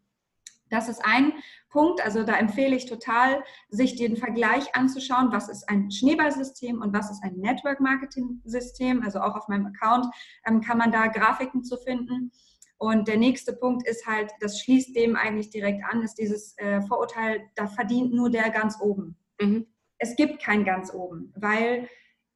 Das ist ein Punkt. Also da empfehle ich total, sich den Vergleich anzuschauen, was ist ein Schneeballsystem und was ist ein Network-Marketing-System. Also auch auf meinem Account ähm, kann man da Grafiken zu finden. Und der nächste Punkt ist halt, das schließt dem eigentlich direkt an, ist dieses äh, Vorurteil, da verdient nur der ganz oben. Mhm. Es gibt kein ganz oben, weil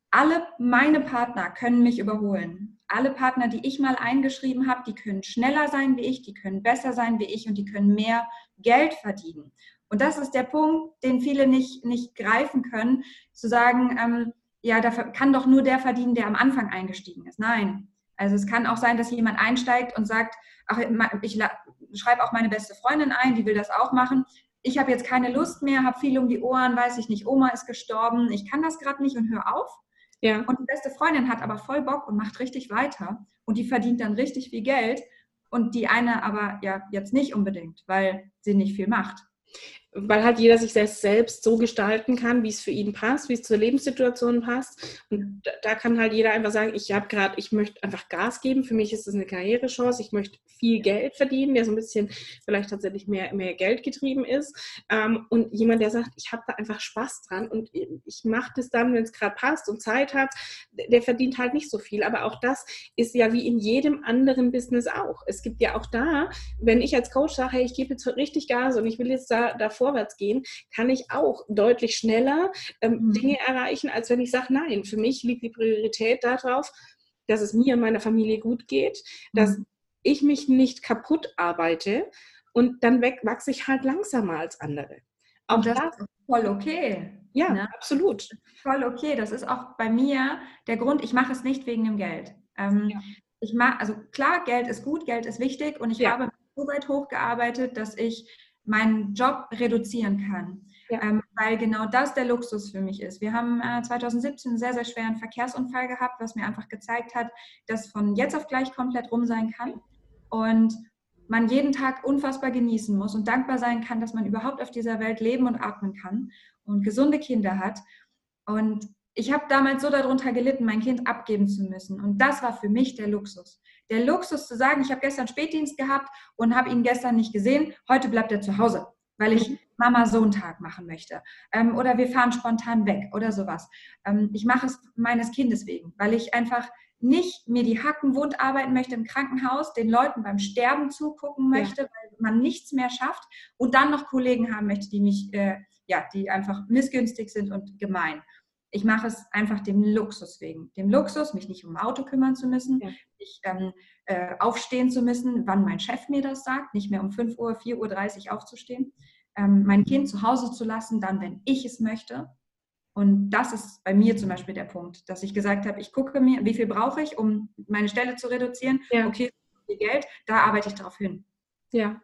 alle meine Partner können mich überholen alle Partner, die ich mal eingeschrieben habe, die können schneller sein wie ich, die können besser sein wie ich und die können mehr Geld verdienen. Und das ist der Punkt, den viele nicht, nicht greifen können, zu sagen, ähm, ja, da kann doch nur der verdienen, der am Anfang eingestiegen ist. Nein. Also es kann auch sein, dass jemand einsteigt und sagt, ach, ich schreibe auch meine beste Freundin ein, die will das auch machen. Ich habe jetzt keine Lust mehr, habe viel um die Ohren, weiß ich nicht, Oma ist gestorben, ich kann das gerade nicht und hör auf. Ja. Und die beste Freundin hat aber voll Bock und macht richtig weiter und die verdient dann richtig viel Geld und die eine aber ja jetzt nicht unbedingt, weil sie nicht viel macht weil halt jeder sich selbst, selbst so gestalten kann, wie es für ihn passt, wie es zur Lebenssituation passt. Und da, kann halt jeder einfach sagen, ich habe gerade, ich möchte einfach Gas geben. Für mich ist das eine Karrierechance. Ich möchte viel Geld verdienen, der so ein bisschen vielleicht tatsächlich mehr, mehr Geld getrieben ist. Ähm, und jemand, der sagt, ich habe da einfach Spaß dran und ich mache das dann, wenn es gerade passt und Zeit hat, der verdient halt nicht so viel. Aber auch das ist ja wie in jedem anderen Business auch. Es gibt ja auch da, wenn ich als Coach sage, hey, ich gebe jetzt richtig Gas und ich will jetzt da, da vorwärts gehen, kann ich auch deutlich schneller ähm, mhm. Dinge erreichen, als wenn ich sage, nein, für mich liegt die Priorität darauf, dass es mir und meiner Familie gut geht, dass mhm. ich mich nicht kaputt arbeite und dann weg, wachse ich halt langsamer als andere. Auch das, das ist voll okay. Ja, ne? absolut. Voll okay. Das ist auch bei mir der Grund, ich mache es nicht wegen dem Geld. Ähm, ja. ich mag, also klar, Geld ist gut, Geld ist wichtig und ich ja. habe so weit hochgearbeitet, dass ich meinen Job reduzieren kann. Ja. Ähm, weil genau das der Luxus für mich ist. Wir haben äh, 2017 einen sehr, sehr schweren Verkehrsunfall gehabt, was mir einfach gezeigt hat, dass von jetzt auf gleich komplett rum sein kann. Und man jeden Tag unfassbar genießen muss und dankbar sein kann, dass man überhaupt auf dieser Welt leben und atmen kann und gesunde Kinder hat. Und ich habe damals so darunter gelitten, mein Kind abgeben zu müssen. Und das war für mich der Luxus. Der Luxus zu sagen, ich habe gestern Spätdienst gehabt und habe ihn gestern nicht gesehen, heute bleibt er zu Hause, weil ich Mama-Sohn-Tag machen möchte. Ähm, oder wir fahren spontan weg oder sowas. Ähm, ich mache es meines Kindes wegen, weil ich einfach nicht mir die Hacken wund arbeiten möchte im Krankenhaus, den Leuten beim Sterben zugucken möchte, ja. weil man nichts mehr schafft und dann noch Kollegen haben möchte, die mich, äh, ja, die einfach missgünstig sind und gemein. Ich mache es einfach dem Luxus wegen. Dem Luxus, mich nicht um ein Auto kümmern zu müssen, ja. nicht ähm, äh, aufstehen zu müssen, wann mein Chef mir das sagt, nicht mehr um 5 Uhr, 4.30 Uhr aufzustehen, ähm, mein Kind zu Hause zu lassen, dann, wenn ich es möchte, und das ist bei mir zum Beispiel der Punkt, dass ich gesagt habe, ich gucke mir, wie viel brauche ich, um meine Stelle zu reduzieren. Ja. Okay, viel Geld, da arbeite ich darauf hin. Ja.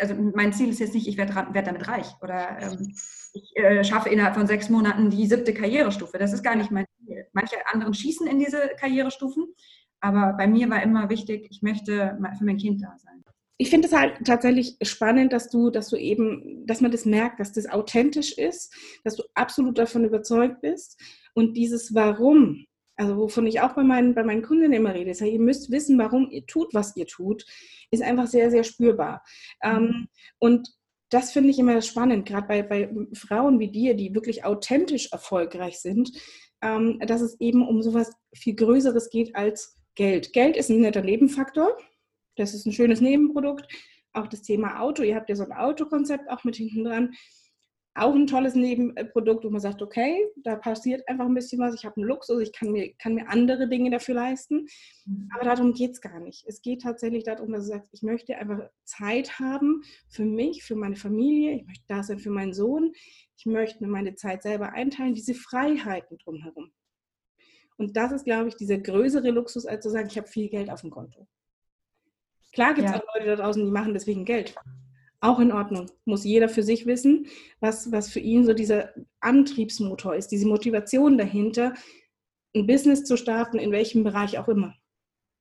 Also mein Ziel ist jetzt nicht, ich werde werd damit reich oder ähm, ich äh, schaffe innerhalb von sechs Monaten die siebte Karrierestufe. Das ist gar nicht mein Ziel. Manche anderen schießen in diese Karrierestufen, aber bei mir war immer wichtig, ich möchte für mein Kind da sein ich finde es halt tatsächlich spannend, dass du, dass du eben, dass man das merkt, dass das authentisch ist, dass du absolut davon überzeugt bist und dieses Warum, also wovon ich auch bei meinen, bei meinen Kunden immer rede, ist ja, ihr müsst wissen, warum ihr tut, was ihr tut, ist einfach sehr, sehr spürbar. Ähm, mhm. und das finde ich immer spannend, gerade bei, bei Frauen wie dir, die wirklich authentisch erfolgreich sind, ähm, dass es eben um sowas viel Größeres geht als Geld. Geld ist ein netter Nebenfaktor, das ist ein schönes Nebenprodukt. Auch das Thema Auto. Ihr habt ja so ein Autokonzept auch mit hinten dran. Auch ein tolles Nebenprodukt, wo man sagt, okay, da passiert einfach ein bisschen was. Ich habe einen Luxus, ich kann mir, kann mir andere Dinge dafür leisten. Mhm. Aber darum geht es gar nicht. Es geht tatsächlich darum, dass du sagst, ich möchte einfach Zeit haben für mich, für meine Familie. Ich möchte da sein für meinen Sohn. Ich möchte mir meine Zeit selber einteilen. Diese Freiheiten drumherum. Und das ist, glaube ich, dieser größere Luxus, als zu sagen, ich habe viel Geld auf dem Konto. Klar gibt es ja. auch Leute da draußen, die machen deswegen Geld. Auch in Ordnung. Muss jeder für sich wissen, was, was für ihn so dieser Antriebsmotor ist, diese Motivation dahinter, ein Business zu starten, in welchem Bereich auch immer.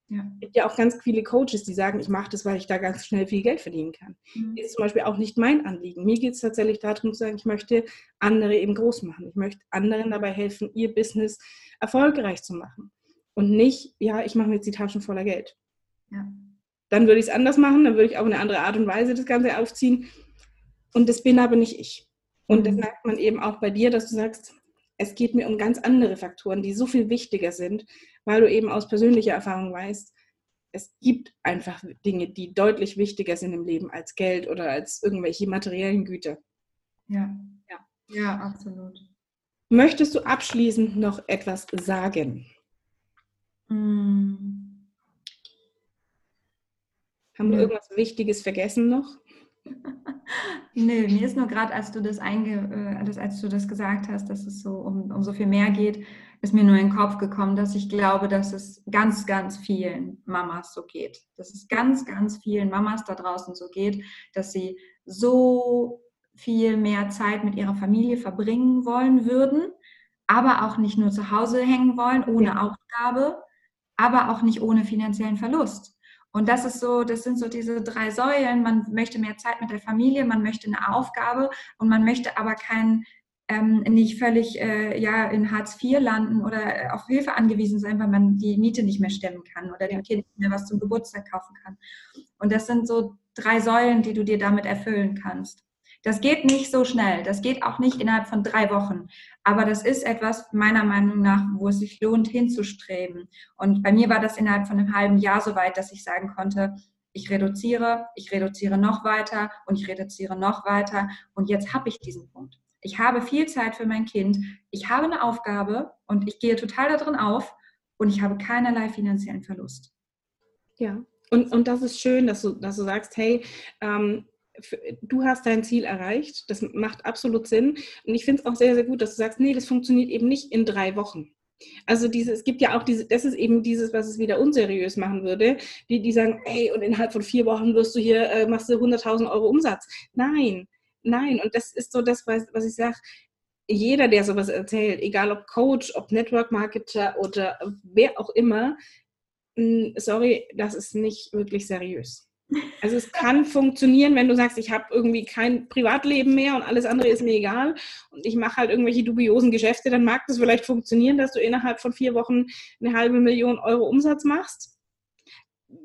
Ja. Es gibt ja auch ganz viele Coaches, die sagen, ich mache das, weil ich da ganz schnell viel Geld verdienen kann. Mhm. Das ist zum Beispiel auch nicht mein Anliegen. Mir geht es tatsächlich darum zu sagen, ich möchte andere eben groß machen. Ich möchte anderen dabei helfen, ihr Business erfolgreich zu machen. Und nicht, ja, ich mache mir jetzt die Taschen voller Geld. Ja dann würde ich es anders machen, dann würde ich auf eine andere Art und Weise das Ganze aufziehen. Und das bin aber nicht ich. Und das mhm. merkt man eben auch bei dir, dass du sagst, es geht mir um ganz andere Faktoren, die so viel wichtiger sind, weil du eben aus persönlicher Erfahrung weißt, es gibt einfach Dinge, die deutlich wichtiger sind im Leben als Geld oder als irgendwelche materiellen Güter. Ja, ja, ja, absolut. Möchtest du abschließend noch etwas sagen? Mm. Haben wir irgendwas Wichtiges vergessen noch? Nö, mir ist nur gerade, als du das einge, äh, als du das gesagt hast, dass es so um, um so viel mehr geht, ist mir nur in den Kopf gekommen, dass ich glaube, dass es ganz, ganz vielen Mamas so geht. Dass es ganz, ganz vielen Mamas da draußen so geht, dass sie so viel mehr Zeit mit ihrer Familie verbringen wollen würden, aber auch nicht nur zu Hause hängen wollen, ohne ja. Aufgabe, aber auch nicht ohne finanziellen Verlust. Und das ist so, das sind so diese drei Säulen. Man möchte mehr Zeit mit der Familie, man möchte eine Aufgabe und man möchte aber kein, ähm, nicht völlig äh, ja, in Hartz IV landen oder äh, auf Hilfe angewiesen sein, weil man die Miete nicht mehr stemmen kann oder dem Kind nicht mehr was zum Geburtstag kaufen kann. Und das sind so drei Säulen, die du dir damit erfüllen kannst. Das geht nicht so schnell. Das geht auch nicht innerhalb von drei Wochen. Aber das ist etwas meiner Meinung nach, wo es sich lohnt, hinzustreben. Und bei mir war das innerhalb von einem halben Jahr so weit, dass ich sagen konnte, ich reduziere, ich reduziere noch weiter und ich reduziere noch weiter. Und jetzt habe ich diesen Punkt. Ich habe viel Zeit für mein Kind. Ich habe eine Aufgabe und ich gehe total darin auf und ich habe keinerlei finanziellen Verlust. Ja, und, und das ist schön, dass du, dass du sagst, hey, ähm, du hast dein Ziel erreicht. Das macht absolut Sinn. Und ich finde es auch sehr, sehr gut, dass du sagst, nee, das funktioniert eben nicht in drei Wochen. Also diese, es gibt ja auch diese, das ist eben dieses, was es wieder unseriös machen würde, die, die sagen, hey, und innerhalb von vier Wochen wirst du hier, äh, machst du 100.000 Euro Umsatz. Nein, nein. Und das ist so das, was, was ich sage, jeder, der sowas erzählt, egal ob Coach, ob Network Marketer oder wer auch immer, hm, sorry, das ist nicht wirklich seriös. Also es kann funktionieren, wenn du sagst, ich habe irgendwie kein Privatleben mehr und alles andere ist mir egal und ich mache halt irgendwelche dubiosen Geschäfte, dann mag das vielleicht funktionieren, dass du innerhalb von vier Wochen eine halbe Million Euro Umsatz machst.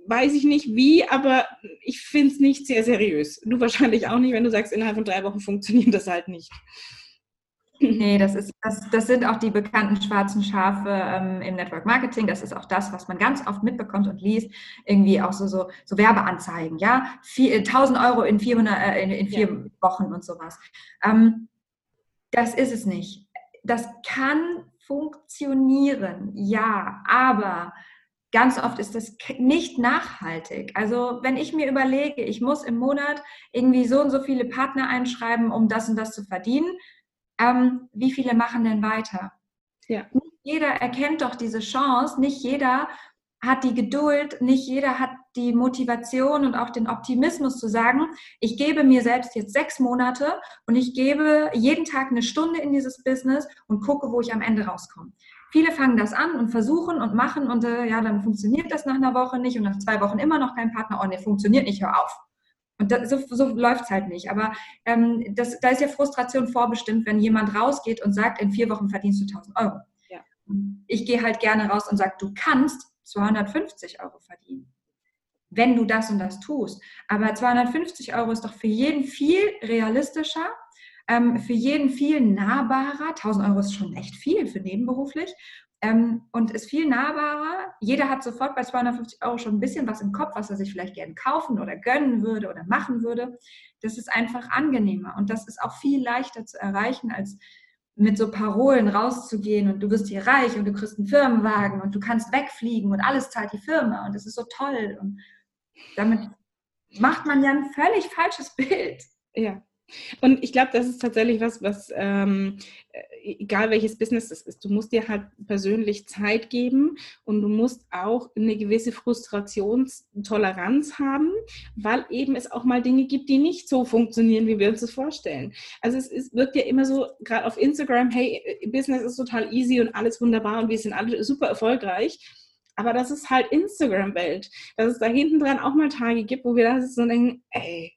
Weiß ich nicht wie, aber ich finde es nicht sehr seriös. Du wahrscheinlich auch nicht, wenn du sagst, innerhalb von drei Wochen funktioniert das halt nicht. Nee, das, ist, das, das sind auch die bekannten schwarzen Schafe ähm, im Network Marketing. Das ist auch das, was man ganz oft mitbekommt und liest. Irgendwie auch so, so, so Werbeanzeigen, ja. Vier, 1000 äh, Euro in, 400, äh, in, in vier ja. Wochen und sowas. Ähm, das ist es nicht. Das kann funktionieren, ja, aber ganz oft ist das nicht nachhaltig. Also wenn ich mir überlege, ich muss im Monat irgendwie so und so viele Partner einschreiben, um das und das zu verdienen, ähm, wie viele machen denn weiter? Ja. Nicht jeder erkennt doch diese Chance, nicht jeder hat die Geduld, nicht jeder hat die Motivation und auch den Optimismus zu sagen, ich gebe mir selbst jetzt sechs Monate und ich gebe jeden Tag eine Stunde in dieses Business und gucke, wo ich am Ende rauskomme. Viele fangen das an und versuchen und machen und äh, ja, dann funktioniert das nach einer Woche nicht und nach zwei Wochen immer noch kein Partner. Oh, nee, funktioniert nicht, hör auf. Und das, so, so läuft es halt nicht. Aber ähm, das, da ist ja Frustration vorbestimmt, wenn jemand rausgeht und sagt, in vier Wochen verdienst du 1000 Euro. Ja. Ich gehe halt gerne raus und sage, du kannst 250 Euro verdienen, wenn du das und das tust. Aber 250 Euro ist doch für jeden viel realistischer, ähm, für jeden viel nahbarer. 1000 Euro ist schon echt viel für nebenberuflich. Ähm, und ist viel nahbarer. Jeder hat sofort bei 250 Euro schon ein bisschen was im Kopf, was er sich vielleicht gerne kaufen oder gönnen würde oder machen würde. Das ist einfach angenehmer und das ist auch viel leichter zu erreichen, als mit so Parolen rauszugehen und du wirst hier reich und du kriegst einen Firmenwagen und du kannst wegfliegen und alles zahlt die Firma und das ist so toll. Und damit macht man ja ein völlig falsches Bild. Ja, und ich glaube, das ist tatsächlich was, was, ähm, äh, egal welches Business es ist, du musst dir halt persönlich Zeit geben und du musst auch eine gewisse Frustrationstoleranz haben, weil eben es auch mal Dinge gibt, die nicht so funktionieren, wie wir uns das vorstellen. Also es ist, wirkt ja immer so, gerade auf Instagram, hey, äh, Business ist total easy und alles wunderbar und wir sind alle super erfolgreich. Aber das ist halt Instagram-Welt. Dass es da hinten dran auch mal Tage gibt, wo wir da sitzen und denken, ey,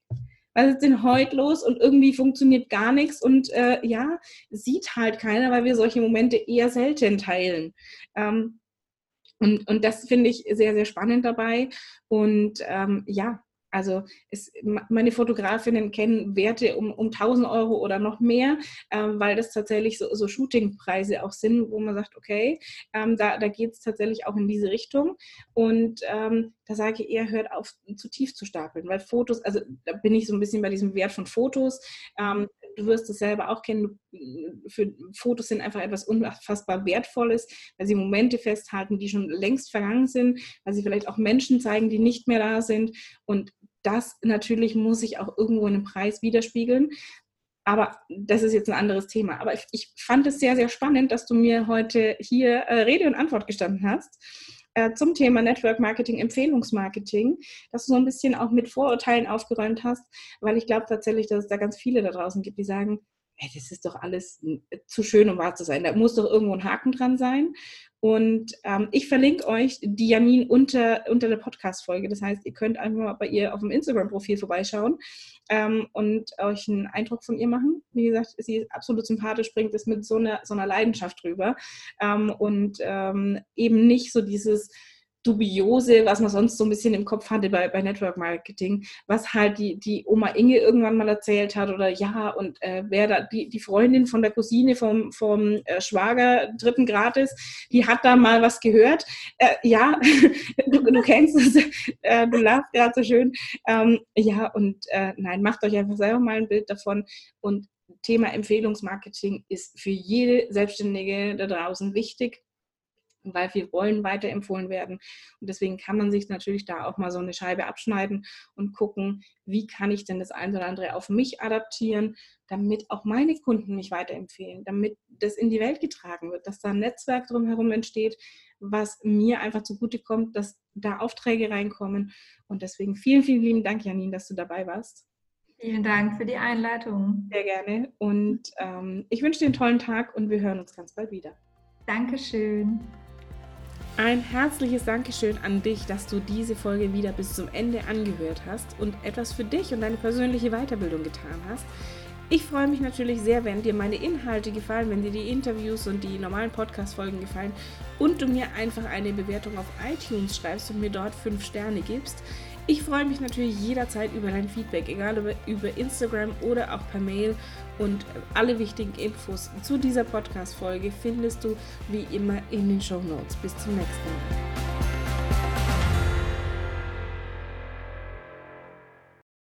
was ist denn heute los und irgendwie funktioniert gar nichts und äh, ja, sieht halt keiner, weil wir solche Momente eher selten teilen. Ähm, und, und das finde ich sehr, sehr spannend dabei. Und ähm, ja, also es, meine Fotografinnen kennen Werte um, um 1000 Euro oder noch mehr, ähm, weil das tatsächlich so, so Shootingpreise auch sind, wo man sagt, okay, ähm, da, da geht es tatsächlich auch in diese Richtung. Und ähm, da sage ich eher, hört auf, zu tief zu stapeln, weil Fotos, also da bin ich so ein bisschen bei diesem Wert von Fotos. Ähm, du wirst es selber auch kennen, für Fotos sind einfach etwas unfassbar Wertvolles, weil sie Momente festhalten, die schon längst vergangen sind, weil sie vielleicht auch Menschen zeigen, die nicht mehr da sind. Und das natürlich muss sich auch irgendwo in einem Preis widerspiegeln. Aber das ist jetzt ein anderes Thema. Aber ich, ich fand es sehr, sehr spannend, dass du mir heute hier äh, Rede und Antwort gestanden hast äh, zum Thema Network Marketing, Empfehlungsmarketing, dass du so ein bisschen auch mit Vorurteilen aufgeräumt hast, weil ich glaube tatsächlich, dass es da ganz viele da draußen gibt, die sagen, hey, das ist doch alles zu schön, um wahr zu sein. Da muss doch irgendwo ein Haken dran sein. Und ähm, ich verlinke euch die Janine unter, unter der Podcast-Folge. Das heißt, ihr könnt einfach mal bei ihr auf dem Instagram-Profil vorbeischauen ähm, und euch einen Eindruck von ihr machen. Wie gesagt, sie ist absolut sympathisch, bringt es mit so einer, so einer Leidenschaft rüber ähm, und ähm, eben nicht so dieses Dubiose, was man sonst so ein bisschen im Kopf hatte bei, bei Network Marketing, was halt die, die Oma Inge irgendwann mal erzählt hat oder ja, und äh, wer da, die, die Freundin von der Cousine vom, vom äh, Schwager dritten Grades, die hat da mal was gehört. Äh, ja, du, du, kennst es, äh, du lachst gerade so schön. Ähm, ja, und äh, nein, macht euch einfach selber mal ein Bild davon und Thema Empfehlungsmarketing ist für jede Selbstständige da draußen wichtig weil wir wollen weiterempfohlen werden. Und deswegen kann man sich natürlich da auch mal so eine Scheibe abschneiden und gucken, wie kann ich denn das eine oder andere auf mich adaptieren, damit auch meine Kunden mich weiterempfehlen, damit das in die Welt getragen wird, dass da ein Netzwerk drumherum entsteht, was mir einfach zugutekommt, dass da Aufträge reinkommen. Und deswegen vielen, vielen lieben Dank, Janine, dass du dabei warst. Vielen Dank für die Einleitung. Sehr gerne. Und ähm, ich wünsche dir einen tollen Tag und wir hören uns ganz bald wieder. Dankeschön. Ein herzliches Dankeschön an dich, dass du diese Folge wieder bis zum Ende angehört hast und etwas für dich und deine persönliche Weiterbildung getan hast. Ich freue mich natürlich sehr, wenn dir meine Inhalte gefallen, wenn dir die Interviews und die normalen Podcast-Folgen gefallen und du mir einfach eine Bewertung auf iTunes schreibst und mir dort fünf Sterne gibst. Ich freue mich natürlich jederzeit über dein Feedback, egal über, über Instagram oder auch per Mail. Und alle wichtigen Infos zu dieser Podcast-Folge findest du wie immer in den Show Notes. Bis zum nächsten Mal.